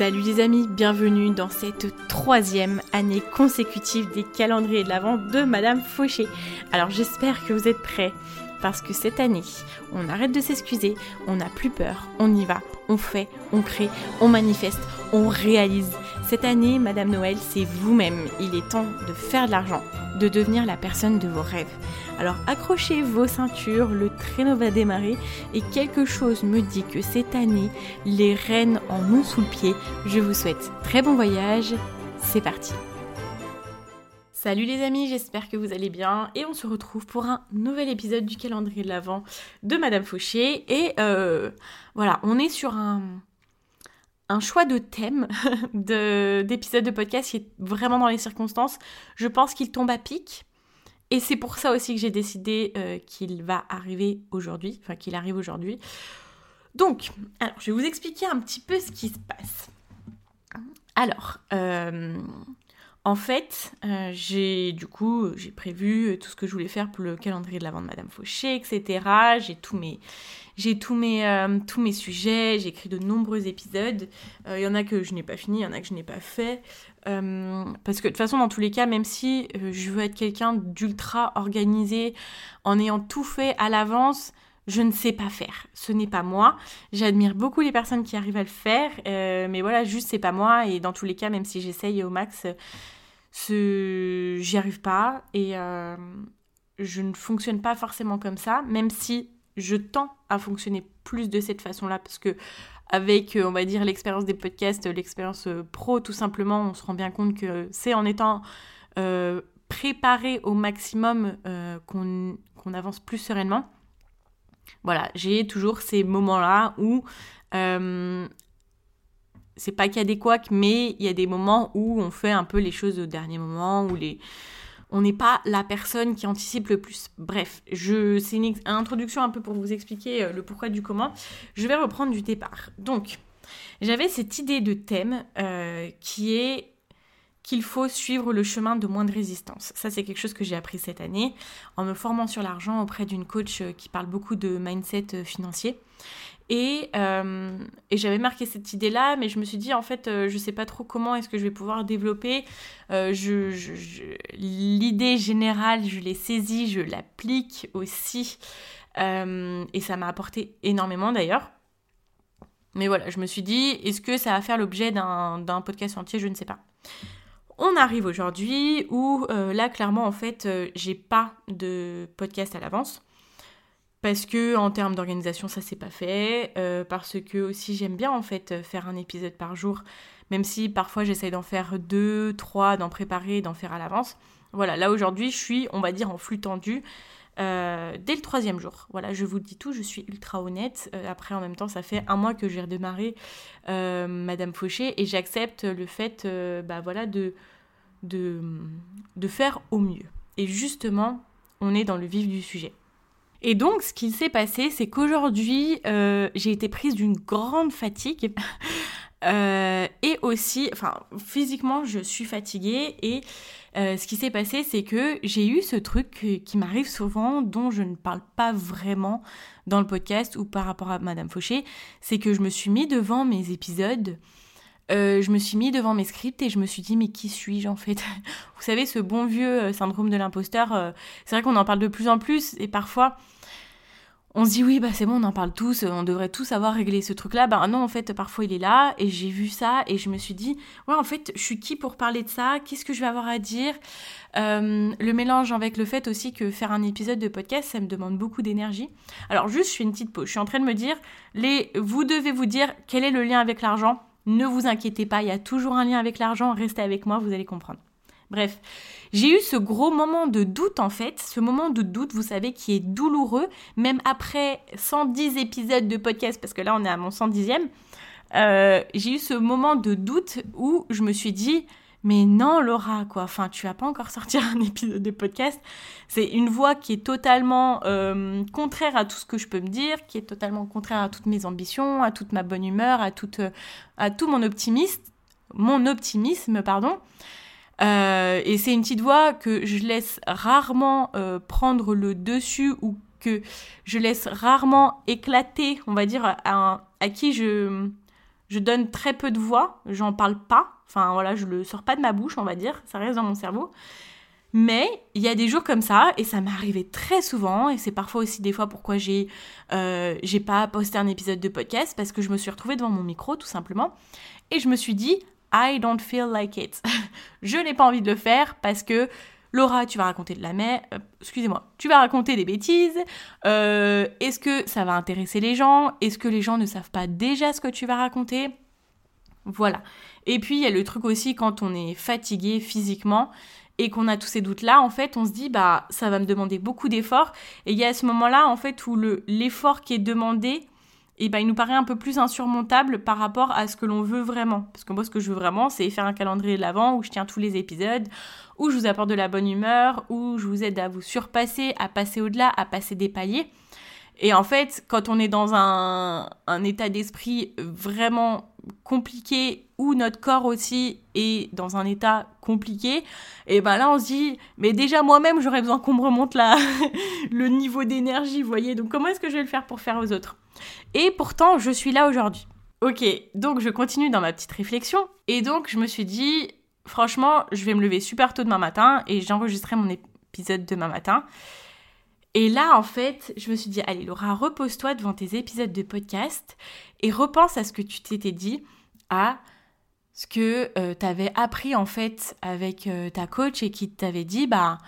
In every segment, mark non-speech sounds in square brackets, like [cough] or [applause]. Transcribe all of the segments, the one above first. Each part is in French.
Salut les amis, bienvenue dans cette troisième année consécutive des calendriers de l'Avent de Madame Fauché. Alors j'espère que vous êtes prêts parce que cette année, on arrête de s'excuser, on n'a plus peur, on y va, on fait, on crée, on manifeste, on réalise. Cette année, Madame Noël, c'est vous-même. Il est temps de faire de l'argent, de devenir la personne de vos rêves. Alors accrochez vos ceintures, le traîneau va démarrer et quelque chose me dit que cette année, les reines en ont sous le pied. Je vous souhaite très bon voyage. C'est parti. Salut les amis, j'espère que vous allez bien et on se retrouve pour un nouvel épisode du calendrier de l'Avent de Madame Fauché et euh, voilà, on est sur un, un choix de thème [laughs] d'épisode de, podcast qui est vraiment dans les circonstances. Je pense qu'il tombe à pic. Et c'est pour ça aussi que j'ai décidé euh, qu'il va arriver aujourd'hui, enfin qu'il arrive aujourd'hui. Donc, alors, je vais vous expliquer un petit peu ce qui se passe. Alors, euh, en fait, euh, j'ai du coup, j'ai prévu tout ce que je voulais faire pour le calendrier de la vente de Madame Fauché, etc. J'ai tous mes, j'ai tous mes, euh, tous mes sujets, j'ai écrit de nombreux épisodes. Il euh, y en a que je n'ai pas fini, il y en a que je n'ai pas fait. parce que de toute façon, dans tous les cas, même si je veux être quelqu'un d'ultra organisé, en ayant tout fait à l'avance, je ne sais pas faire. Ce n'est pas moi. J'admire beaucoup les personnes qui arrivent à le faire, mais voilà, juste c'est pas moi. Et dans tous les cas, même si j'essaye au max, ce... j'y arrive pas. Et je ne fonctionne pas forcément comme ça, même si je tends à fonctionner plus de cette façon-là parce que avec, euh, on va dire, l'expérience des podcasts, l'expérience euh, pro, tout simplement, on se rend bien compte que c'est en étant euh, préparé au maximum qu'on avance plus sereinement. Voilà, j'ai toujours ces moments-là où c'est pas qu'il y a des couacs, mais il y a des moments où on fait un peu les choses au dernier moment, où les, on n'est pas la personne qui anticipe le plus. Bref, je, c'est une introduction un peu pour vous expliquer euh, le pourquoi du comment. Je vais reprendre du départ. Donc, j'avais cette idée de thème euh, qui est qu'il faut suivre le chemin de moins de résistance. Ça, c'est quelque chose que j'ai appris cette année en me formant sur l'argent auprès d'une coach euh, qui parle beaucoup de mindset financier. Euh, et, j'avais marqué cette idée-là, mais je me suis dit, en fait, euh, je ne sais pas trop comment est-ce que je vais pouvoir développer. Euh, l'idée générale, je l'ai saisie, je l'applique aussi. et ça m'a apporté énormément d'ailleurs. Mais voilà, je me suis dit, est-ce que ça va faire l'objet d'un podcast entier? Je ne sais pas. On arrive aujourd'hui où là, clairement, en fait, j'ai pas de podcast à l'avance. Parce que en termes d'organisation ça s'est pas fait. Euh, parce que aussi j'aime bien en fait faire un épisode par jour. Même si parfois j'essaye d'en faire deux trois d'en préparer d'en faire à l'avance. Voilà là aujourd'hui je suis on va dire en flux tendu euh, dès le troisième jour. Voilà je vous dis tout je suis ultra honnête. Euh, après en même temps ça fait un mois que j'ai redémarré Madame Fauché et j'accepte le fait bah de, faire au mieux. Et justement on est dans le vif du sujet. Et donc, ce qui s'est passé, c'est qu'aujourd'hui, euh, j'ai été prise d'une grande fatigue. Euh, et aussi, enfin, physiquement, je suis fatiguée. Et euh, ce qui s'est passé, c'est que j'ai eu ce truc qui m'arrive souvent, dont je ne parle pas vraiment dans le podcast ou par rapport à Madame Fauché. C'est que je me suis mis devant mes épisodes. je me suis mis devant mes scripts et je me suis dit mais qui suis-je en fait? [laughs] Vous savez ce bon vieux syndrome de l'imposteur, c'est vrai qu'on en parle de plus en plus et parfois on se dit oui bah c'est bon on en parle tous on devrait tous avoir réglé ce truc là bah non en fait parfois il est là et j'ai vu ça et je me suis dit ouais en fait je suis qui pour parler de ça? Qu'est-ce que je vais avoir à dire? Euh, le mélange avec le fait aussi que faire un épisode de podcast ça me demande beaucoup d'énergie. Alors juste je fais une petite pause. Je suis en train de me dire les vous devez vous dire quel est le lien avec l'argent. Ne vous inquiétez pas il y a toujours un lien avec l'argent. Restez avec moi vous allez comprendre Bref, j'ai eu ce gros moment de doute en fait, ce moment de doute, vous savez, qui est douloureux, même après 110 épisodes de podcast, parce que là on est à mon 110e. euh, j'ai eu ce moment de doute où je me suis dit, mais non, Laura, quoi. Enfin, tu vas pas encore sortir un épisode de podcast. C'est une voix qui est totalement euh, contraire à tout ce que je peux me dire, qui est totalement contraire à toutes mes ambitions, à toute ma bonne humeur, à, toute, à tout mon optimisme, mon optimisme, pardon. Euh, et c'est une petite voix que je laisse rarement euh, prendre le dessus ou que je laisse rarement éclater, on va dire, à, à qui je, je donne très peu de voix, j'en parle pas, enfin voilà, je le sors pas de ma bouche, on va dire, ça reste dans mon cerveau. Mais il y a des jours comme ça, et ça m'est arrivé très souvent, et c'est parfois aussi des fois pourquoi j'ai euh, j'ai pas posté un épisode de podcast, parce que je me suis retrouvée devant mon micro tout simplement, et je me suis dit, I don't feel like it. [laughs] je n'ai pas envie de le faire parce que Laura, tu vas raconter de la mer, euh, excusez-moi, tu vas raconter des bêtises. Euh, est-ce que ça va intéresser les gens Est-ce que les gens ne savent pas déjà ce que tu vas raconter? Voilà. Et puis il y a le truc aussi quand on est fatigué physiquement et qu'on a tous ces doutes-là, en fait, on se dit bah ça va me demander beaucoup d'efforts. Et il y a ce moment-là, en fait, où le l'effort qui est demandé et ben, il nous paraît un peu plus insurmontable par rapport à ce que l'on veut vraiment. Parce que moi, ce que je veux vraiment, c'est faire un calendrier de l'avant où je tiens tous les épisodes, où je vous apporte de la bonne humeur, où je vous aide à vous surpasser, à passer au-delà, à passer des paliers. Et en fait, quand on est dans un, un état d'esprit vraiment compliqué, où notre corps aussi est dans un état compliqué, et ben là on se dit, mais déjà moi-même j'aurais besoin qu'on me remonte la, [laughs] le niveau d'énergie, vous voyez, donc comment est-ce que je vais le faire pour faire aux autres? Et pourtant, je suis là aujourd'hui. Ok, donc je continue dans ma petite réflexion. Et donc, je me suis dit, franchement, je vais me lever super tôt demain matin et j'enregistrerai mon épisode demain matin. Et là, en fait, je me suis dit, allez, Laura, repose-toi devant tes épisodes de podcast et repense à ce que tu t'étais dit, à ce que euh, tu avais appris, en fait, avec euh, ta coach et qui t'avait dit, bah,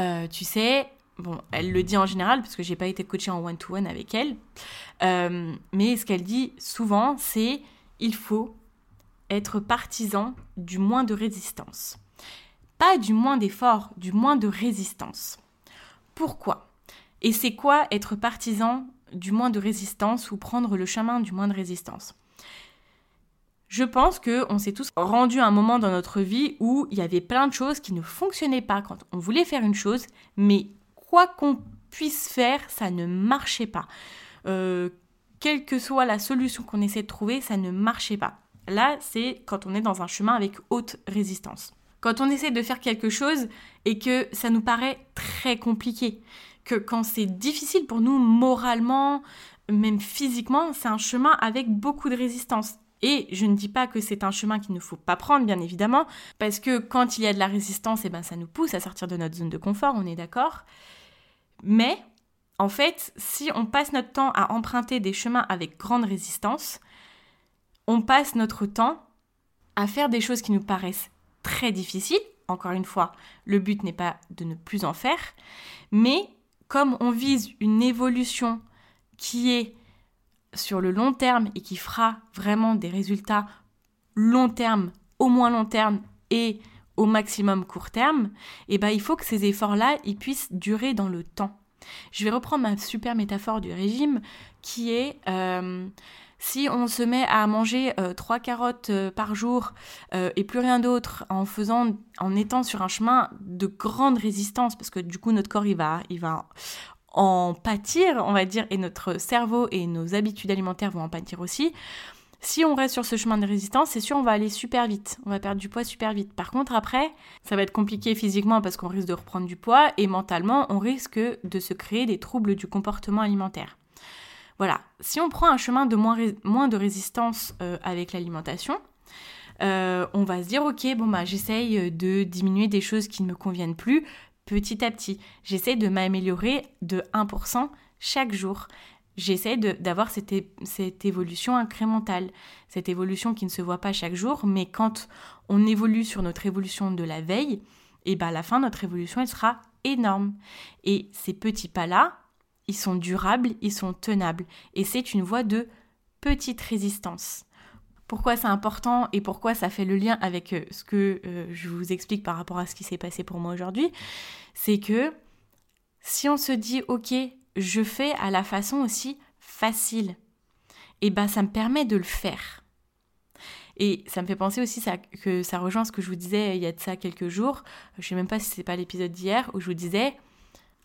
euh, tu sais, bon, elle le dit en général, parce que j'ai pas été coachée en one-to-one avec elle, mais ce qu'elle dit souvent, c'est il faut être partisan du moins de résistance. Pas du moins d'effort, du moins de résistance. Pourquoi? Et c'est quoi être partisan du moins de résistance ou prendre le chemin du moins de résistance? Je pense qu'on s'est tous rendu à un moment dans notre vie où il y avait plein de choses qui ne fonctionnaient pas quand on voulait faire une chose, mais quoi qu'on puisse faire, ça ne marchait pas. Euh, quelle que soit la solution qu'on essaie de trouver, ça ne marchait pas. Là, c'est quand on est dans un chemin avec haute résistance. Quand on essaie de faire quelque chose et que ça nous paraît très compliqué, que quand c'est difficile pour nous moralement, même physiquement, c'est un chemin avec beaucoup de résistance. Et je ne dis pas que c'est un chemin qu'il ne faut pas prendre, bien évidemment, parce que quand il y a de la résistance, eh ben, ça nous pousse à sortir de notre zone de confort, on est d'accord. Mais, en fait, si on passe notre temps à emprunter des chemins avec grande résistance, on passe notre temps à faire des choses qui nous paraissent très difficiles. Encore une fois, le but n'est pas de ne plus en faire, mais comme on vise une évolution qui est sur le long terme et qui fera vraiment des résultats long terme, au moins long terme et au maximum court terme, eh ben, il faut que ces efforts-là, puissent durer dans le temps. Je vais reprendre ma super métaphore du régime qui est euh, si on se met à manger euh, trois carottes euh, par jour et plus rien d'autre en faisant en étant sur un chemin de grande résistance parce que du coup notre corps va il va en pâtir on va dire et notre cerveau et nos habitudes alimentaires vont en pâtir aussi si on reste sur ce chemin de résistance, c'est sûr, on va aller super vite. On va perdre du poids super vite. Par contre, après, ça va être compliqué physiquement parce qu'on risque de reprendre du poids et mentalement, on risque de se créer des troubles du comportement alimentaire. Voilà. Si on prend un chemin de moins, de résistance euh, avec l'alimentation, euh, on va se dire, ok, bon, bah, j'essaye de diminuer des choses qui ne me conviennent plus petit à petit. J'essaie de m'améliorer de 1% chaque jour j'essaie d'avoir cette, cette, évolution incrémentale, cette évolution qui ne se voit pas chaque jour, mais quand on évolue sur notre évolution de la veille, et ben à la fin, notre évolution, elle sera énorme. Et ces petits pas-là, ils sont durables, ils sont tenables. Et c'est une voie de petite résistance. Pourquoi c'est important et pourquoi ça fait le lien avec euh, ce que euh, je vous explique par rapport à ce qui s'est passé pour moi aujourd'hui, c'est que si on se dit, ok, je fais à la façon aussi facile, et eh ben ça me permet de le faire. Et ça me fait penser aussi que ça rejoint ce que je vous disais il y a de ça quelques jours. Je sais même pas si c'est pas l'épisode d'hier où je vous disais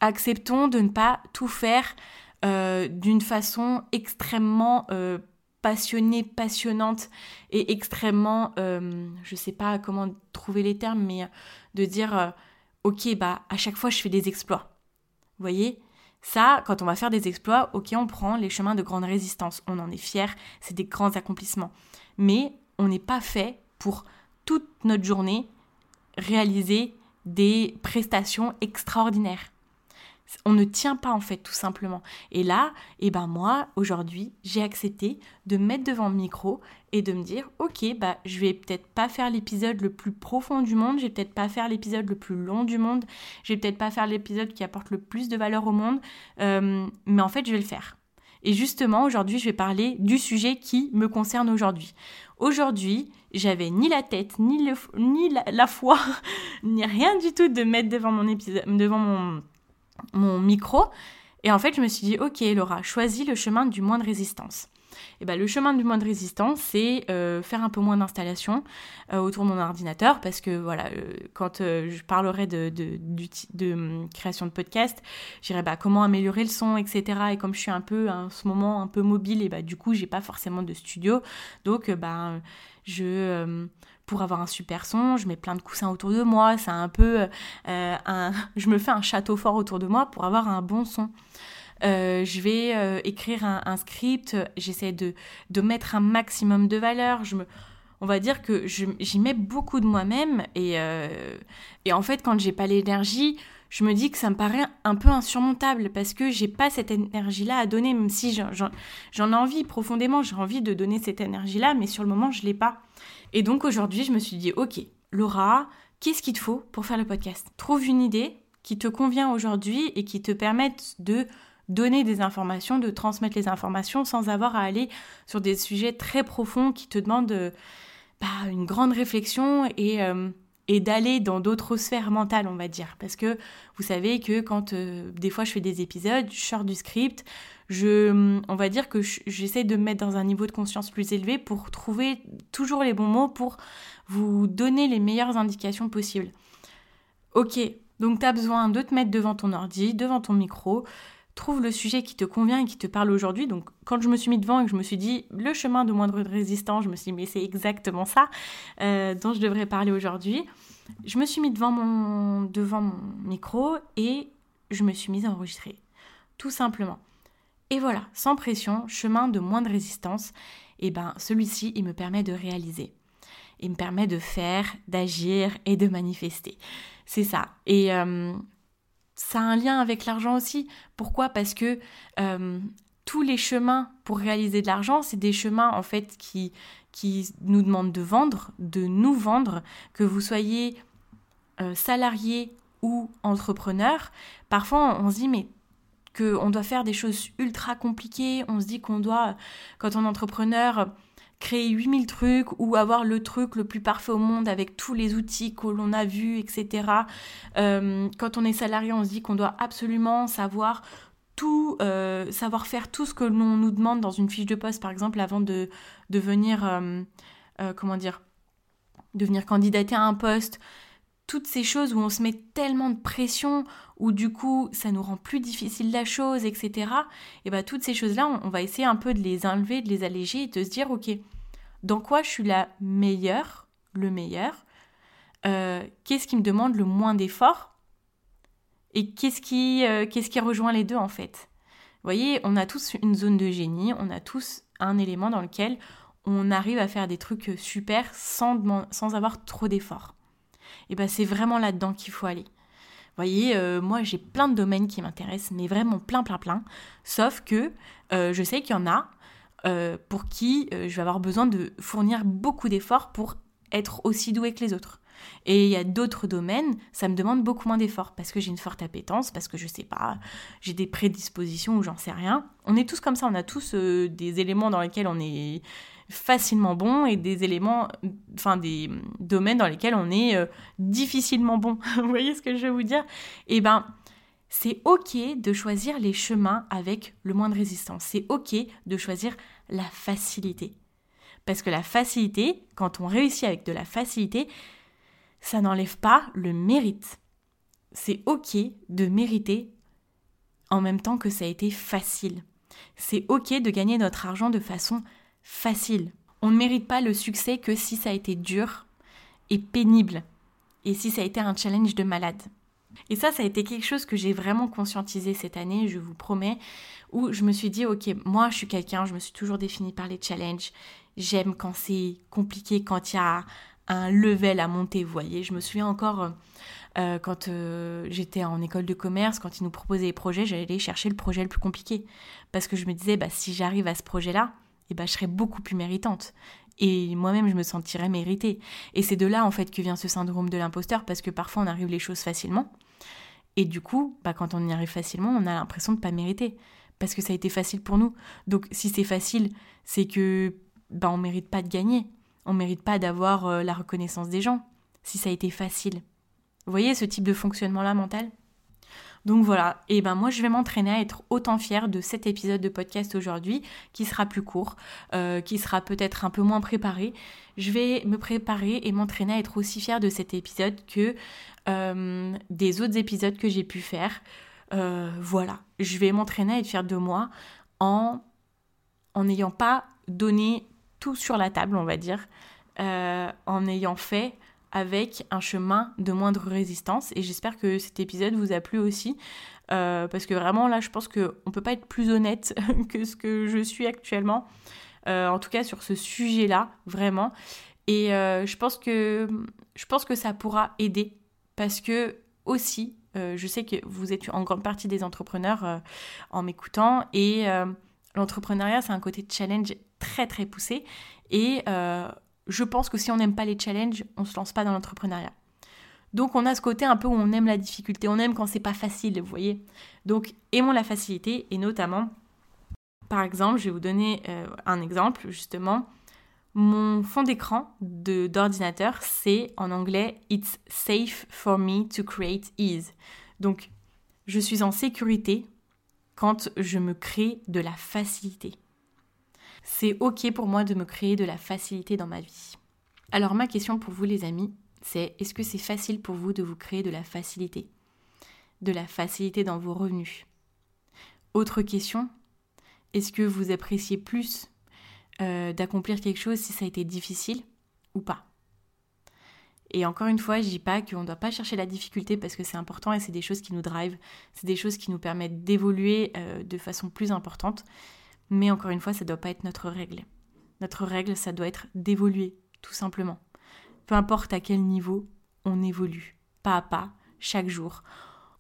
acceptons de ne pas tout faire euh, d'une façon extrêmement euh, passionnée, passionnante et extrêmement, euh, je sais pas comment trouver les termes, mais de dire ok bah à chaque fois je fais des exploits. Vous voyez? Ça, quand on va faire des exploits, ok, on prend les chemins de grande résistance, on en est fier, c'est des grands accomplissements. Mais on n'est pas fait pour toute notre journée réaliser des prestations extraordinaires on ne tient pas en fait tout simplement. Et là, eh ben moi aujourd'hui, j'ai accepté de mettre devant le micro et de me dire OK, bah je vais peut-être pas faire l'épisode le plus profond du monde, je vais peut-être pas faire l'épisode le plus long du monde, je vais peut-être pas faire l'épisode qui apporte le plus de valeur au monde, euh, mais en fait, je vais le faire. Et justement, aujourd'hui, je vais parler du sujet qui me concerne aujourd'hui. Aujourd'hui, j'avais ni la tête, ni, le, ni la, la foi, [laughs] ni rien du tout de mettre devant mon épisode, devant mon, mon micro. Et en fait, je me suis dit, ok Laura, choisis le chemin du moins de résistance. Et ben, le chemin du moins de résistance, c'est euh, faire un peu moins d'installation euh, autour de mon ordinateur, parce que voilà, euh, quand je parlerai de, hum, création de podcast, j'irai bah, comment améliorer le son, etc. Et comme je suis un peu en ce moment un peu mobile, et bah, du coup, j'ai pas forcément de studio, donc bah, je pour avoir un super son, je mets plein de coussins autour de moi, c'est un peu [laughs] je me fais un château fort autour de moi pour avoir un bon son. Euh, je vais euh, écrire un, script, j'essaie de, de mettre un maximum de valeur, je me, on va dire que j'y mets beaucoup de moi-même et, et en fait quand j'ai pas l'énergie, je me dis que ça me paraît un peu insurmontable parce que j'ai pas cette énergie-là à donner, même si j'en ai envie profondément, j'ai envie de donner cette énergie-là, mais sur le moment je l'ai pas. Et donc aujourd'hui, je me suis dit, ok, Laura, qu'est-ce qu'il te faut pour faire le podcast? Trouve une idée qui te convient aujourd'hui et qui te permette de donner des informations, de transmettre les informations sans avoir à aller sur des sujets très profonds qui te demandent euh, bah, une grande réflexion et, euh, et d'aller dans d'autres sphères mentales, on va dire. Parce que vous savez que quand euh, des fois je fais des épisodes, je sors du script, je, on va dire que j'essaie de me mettre dans un niveau de conscience plus élevé pour trouver toujours les bons mots pour vous donner les meilleures indications possibles. Ok, donc tu as besoin de te mettre devant ton ordi, devant ton micro, trouve le sujet qui te convient et qui te parle aujourd'hui. Donc quand je me suis mis devant et que je me suis dit le chemin de moindre résistance, je me suis dit mais c'est exactement ça euh, dont je devrais parler aujourd'hui. Je me suis mis devant mon, devant mon micro et je me suis mise à enregistrer. Tout simplement. Et voilà, sans pression, chemin de moins de résistance, et ben celui-ci, il me permet de réaliser. Il me permet de faire, d'agir et de manifester. C'est ça. Et euh, ça a un lien avec l'argent aussi. Pourquoi? Parce que euh, tous les chemins pour réaliser de l'argent, c'est des chemins en fait qui, qui nous demandent de vendre, de nous vendre, que vous soyez euh, salarié ou entrepreneur. Parfois, on se dit mais qu'on doit faire des choses ultra compliquées, on se dit qu'on doit, quand on est entrepreneur, créer 8000 trucs ou avoir le truc le plus parfait au monde avec tous les outils que l'on a vus, etc. Euh, quand on est salarié, on se dit qu'on doit absolument savoir tout, euh, savoir faire tout ce que l'on nous demande dans une fiche de poste, par exemple, avant de, venir, euh, comment dire, de venir candidater à un poste, toutes ces choses où on se met tellement de pression, où du coup ça nous rend plus difficile la chose, etc. Et bien toutes ces choses-là, on, va essayer un peu de les enlever, de les alléger et de se dire, ok, dans quoi je suis la meilleure, le meilleur euh, Qu'est-ce qui me demande le moins d'efforts Et qu'est-ce qui, euh, qu'est-ce qui rejoint les deux en fait Vous voyez, on a tous une zone de génie, on a tous un élément dans lequel on arrive à faire des trucs super sans, avoir trop d'efforts et ben c'est vraiment là-dedans qu'il faut aller. Vous voyez, euh, moi j'ai plein de domaines qui m'intéressent, mais vraiment plein, plein, plein. Sauf que je sais qu'il y en a euh, pour qui je vais avoir besoin de fournir beaucoup d'efforts pour être aussi doué que les autres. Et il y a d'autres domaines, ça me demande beaucoup moins d'efforts parce que j'ai une forte appétence, parce que je sais pas, j'ai des prédispositions ou j'en sais rien. On est tous comme ça, on a tous des éléments dans lesquels on est facilement bon et des éléments, enfin des domaines dans lesquels on est euh, difficilement bon. [laughs] vous voyez ce que je veux vous dire? Eh ben, c'est ok de choisir les chemins avec le moins de résistance. C'est ok de choisir la facilité. Parce que la facilité, quand on réussit avec de la facilité, ça n'enlève pas le mérite. C'est ok de mériter en même temps que ça a été facile. C'est ok de gagner notre argent de façon facile. On ne mérite pas le succès que si ça a été dur et pénible et si ça a été un challenge de malade. Et ça, ça a été quelque chose que j'ai vraiment conscientisé cette année, je vous promets, où je me suis dit, ok, moi je suis quelqu'un, je me suis toujours définie par les challenges. J'aime quand c'est compliqué, quand il y a un level à monter, vous voyez. Je me souviens encore euh, quand euh, j'étais en école de commerce, quand ils nous proposaient des projets, j'allais chercher le projet le plus compliqué. Parce que je me disais, bah, si j'arrive à ce projet-là, eh ben, je serais beaucoup plus méritante. Et moi-même, je me sentirais méritée. Et c'est de là, en fait, que vient ce syndrome de l'imposteur, parce que parfois, on arrive les choses facilement. Et du coup, bah, quand on y arrive facilement, on a l'impression de ne pas mériter. Parce que ça a été facile pour nous. Donc, si c'est facile, c'est que bah, on mérite pas de gagner. On mérite pas d'avoir euh, la reconnaissance des gens. Si ça a été facile. Vous voyez ce type de fonctionnement-là mental? Donc voilà, et ben moi je vais m'entraîner à être autant fière de cet épisode de podcast aujourd'hui, qui sera plus court, euh, qui sera peut-être un peu moins préparé. Je vais me préparer et m'entraîner à être aussi fière de cet épisode que euh, des autres épisodes que j'ai pu faire. Euh, voilà, je vais m'entraîner à être fière de moi en en n'ayant pas donné tout sur la table, on va dire, en ayant fait avec un chemin de moindre résistance. Et j'espère que cet épisode vous a plu aussi. Euh, parce que vraiment là, je pense qu'on ne peut pas être plus honnête [laughs] que ce que je suis actuellement. Euh, en tout cas sur ce sujet-là, vraiment. Et euh, je, pense que, je pense que ça pourra aider. Parce que aussi, je sais que vous êtes en grande partie des entrepreneurs en m'écoutant. Et l'entrepreneuriat, c'est un côté challenge très très poussé. Et je pense que si on n'aime pas les challenges, on se lance pas dans l'entrepreneuriat. Donc on a ce côté un peu où on aime la difficulté, on aime quand c'est pas facile, vous voyez. Donc aimons la facilité et notamment, par exemple, je vais vous donner euh, un exemple justement. Mon fond d'écran d'ordinateur, c'est en anglais It's safe for me to create ease. Donc je suis en sécurité quand je me crée de la facilité c'est ok pour moi de me créer de la facilité dans ma vie. Alors ma question pour vous les amis, c'est est-ce que c'est facile pour vous de vous créer de la facilité? De la facilité dans vos revenus? Autre question, est-ce que vous appréciez plus euh, d'accomplir quelque chose si ça a été difficile ou pas? Et encore une fois, je dis pas qu'on ne doit pas chercher la difficulté parce que c'est important et c'est des choses qui nous drivent, c'est des choses qui nous permettent d'évoluer euh, de façon plus importante. Mais encore une fois, ça ne doit pas être notre règle. Notre règle, ça doit être d'évoluer, tout simplement. Peu importe à quel niveau on évolue, pas à pas, chaque jour.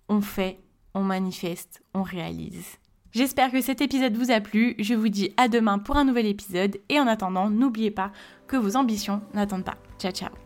On fait, on manifeste, on réalise. J'espère que cet épisode vous a plu. Je vous dis à demain pour un nouvel épisode. Et en attendant, n'oubliez pas que vos ambitions n'attendent pas. Ciao ciao